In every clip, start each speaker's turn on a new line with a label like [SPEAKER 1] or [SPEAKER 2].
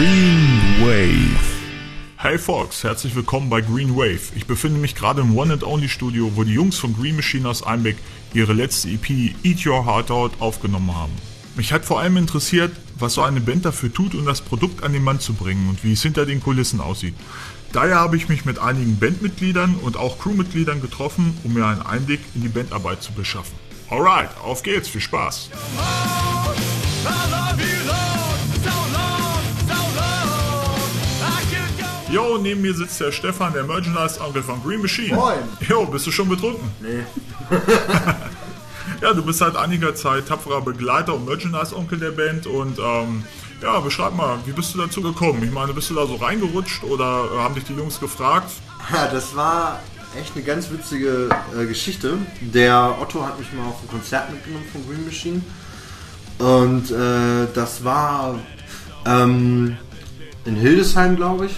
[SPEAKER 1] Green Wave.
[SPEAKER 2] Hey Fox, herzlich willkommen bei Green Wave. Ich befinde mich gerade im One and Only Studio, wo die Jungs von Green Machine aus Einbeck ihre letzte EP Eat Your Heart Out aufgenommen haben. Mich hat vor allem interessiert, was so eine Band dafür tut, um das Produkt an den Mann zu bringen und wie es hinter den Kulissen aussieht. Daher habe ich mich mit einigen Bandmitgliedern und auch Crewmitgliedern getroffen, um mir einen Einblick in die Bandarbeit zu beschaffen. Alright, auf geht's, viel Spaß! Jo, neben mir sitzt der Stefan, der Merchandise-Onkel von Green Machine.
[SPEAKER 3] Moin.
[SPEAKER 2] Jo, bist du schon betrunken?
[SPEAKER 3] Nee.
[SPEAKER 2] Ja, du bist seit einiger Zeit tapferer Begleiter und Merchandise-Onkel der Band und ähm, ja, beschreib mal, wie bist du dazu gekommen? Ich meine, bist du da so reingerutscht oder äh, haben dich die Jungs gefragt?
[SPEAKER 3] Ja, das war echt eine ganz witzige äh, Geschichte. Der Otto hat mich mal auf ein Konzert mitgenommen von Green Machine. Und äh, das war ähm, in Hildesheim, glaube ich.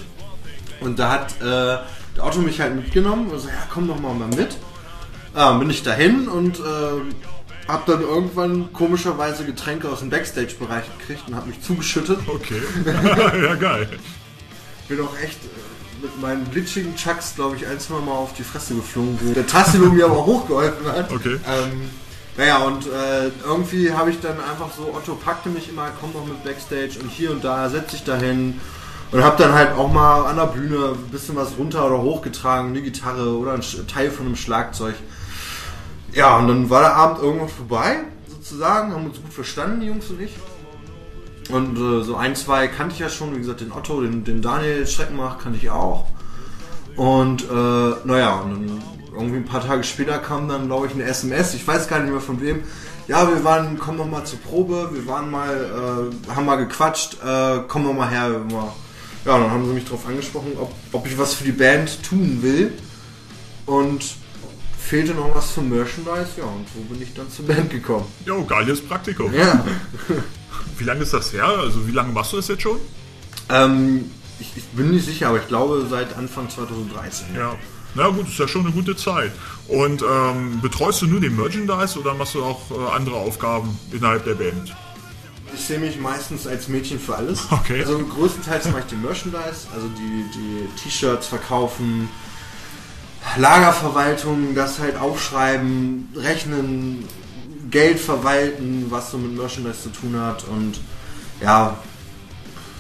[SPEAKER 3] Und da hat äh, der Otto mich halt mitgenommen und so, ja, komm doch mal, mal mit. Ja, bin ich dahin und äh, hab dann irgendwann komischerweise Getränke aus dem Backstage-Bereich gekriegt und hab mich zugeschüttet.
[SPEAKER 2] Okay. ja, geil.
[SPEAKER 3] bin auch echt äh, mit meinen glitschigen Chucks, glaube ich, ein, zwei Mal auf die Fresse geflogen, wo der Tassilo mir aber hochgeholfen hat.
[SPEAKER 2] Okay.
[SPEAKER 3] Ähm, naja, und äh, irgendwie habe ich dann einfach so, Otto packte mich immer, komm doch mit Backstage und hier und da, setz dich dahin. Und habe dann halt auch mal an der Bühne ein bisschen was runter oder hochgetragen, eine Gitarre oder ein Teil von einem Schlagzeug. Ja, und dann war der Abend irgendwann vorbei, sozusagen, haben uns gut verstanden, die Jungs und ich. Und äh, so ein, zwei kannte ich ja schon, wie gesagt, den Otto, den, den Daniel Streckenmach kannte ich auch. Und äh, naja, und dann irgendwie ein paar Tage später kam dann, glaube ich, eine SMS, ich weiß gar nicht mehr von wem. Ja, wir waren, komm noch mal zur Probe, wir waren mal, äh, haben mal gequatscht, äh, komm noch mal her. wir Mal. Ja, dann haben sie mich darauf angesprochen, ob, ob ich was für die Band tun will. Und fehlte noch was zum Merchandise, ja, und so bin ich dann zur Band gekommen.
[SPEAKER 2] Jo, geiles Praktikum.
[SPEAKER 3] Ja.
[SPEAKER 2] Wie lange ist das her? Also wie lange machst du das jetzt schon?
[SPEAKER 3] Ähm, ich, ich bin nicht sicher, aber ich glaube seit Anfang 2013.
[SPEAKER 2] Ja. Na gut, ist ja schon eine gute Zeit. Und ähm, betreust du nur den Merchandise oder machst du auch äh, andere Aufgaben innerhalb der Band?
[SPEAKER 3] Ich sehe mich meistens als Mädchen für alles.
[SPEAKER 2] Okay.
[SPEAKER 3] Also größtenteils mache ich den Merchandise, also die, die T-Shirts verkaufen, Lagerverwaltung, das halt aufschreiben, rechnen, Geld verwalten, was so mit Merchandise zu tun hat und ja,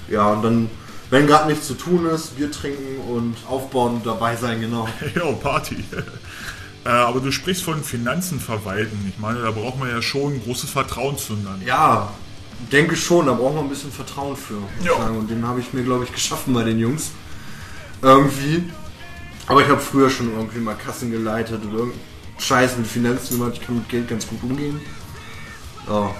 [SPEAKER 3] ja und dann, wenn gerade nichts zu tun ist, Bier trinken und aufbauen und dabei sein, genau.
[SPEAKER 2] Jo, Party. äh, aber du sprichst von Finanzen verwalten. Ich meine, da braucht man ja schon großes Vertrauen zueinander.
[SPEAKER 3] Ja, denke schon, da braucht man ein bisschen Vertrauen für.
[SPEAKER 2] Ja.
[SPEAKER 3] Und den habe ich mir, glaube ich, geschaffen bei den Jungs. Irgendwie. Aber ich habe früher schon irgendwie mal Kassen geleitet und irgendeinen Scheiß mit Finanzen gemacht. Ich kann mit Geld ganz gut umgehen. Ja.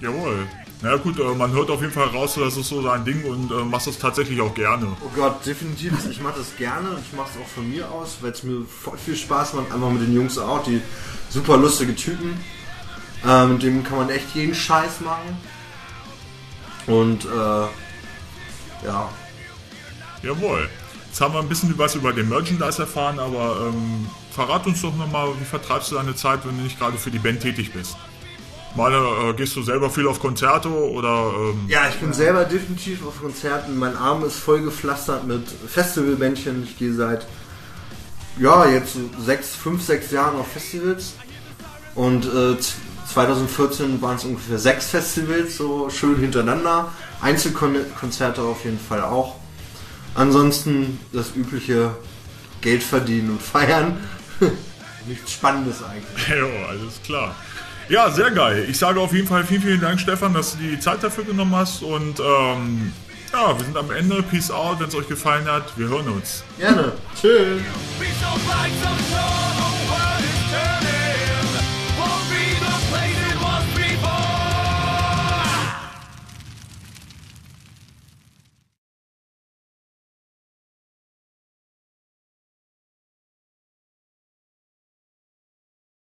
[SPEAKER 2] Jawohl. Na gut, äh, man hört auf jeden Fall raus, das ist so dein Ding und äh, machst das tatsächlich auch gerne.
[SPEAKER 3] Oh Gott, definitiv. Ich mache das gerne und ich mache es auch von mir aus, weil es mir voll viel Spaß macht. Einfach mit den Jungs auch, die super lustige Typen. Äh, mit denen kann man echt jeden Scheiß machen. Und äh, ja,
[SPEAKER 2] Jawohl. Jetzt haben wir ein bisschen was über den Merchandise erfahren, aber ähm, verrat uns doch nochmal, wie vertreibst du deine Zeit, wenn du nicht gerade für die Band tätig bist? Meine, äh, gehst du selber viel auf Konzerte oder ähm,
[SPEAKER 3] Ja, ich bin selber definitiv auf Konzerten. Mein Arm ist voll gepflastert mit Festivalbändchen. Ich gehe seit, ja, jetzt so sechs, fünf, sechs Jahren auf Festivals. Und äh, 2014 waren es ungefähr sechs Festivals, so schön hintereinander. Einzelkonzerte auf jeden Fall auch. Ansonsten das übliche Geld verdienen und feiern. Nichts Spannendes eigentlich.
[SPEAKER 2] Ja, alles klar. Ja, sehr geil. Ich sage auf jeden Fall vielen, vielen Dank, Stefan, dass du die Zeit dafür genommen hast. Und ähm, ja, wir sind am Ende. Peace out, wenn es euch gefallen hat. Wir hören uns.
[SPEAKER 3] Gerne. Tschüss.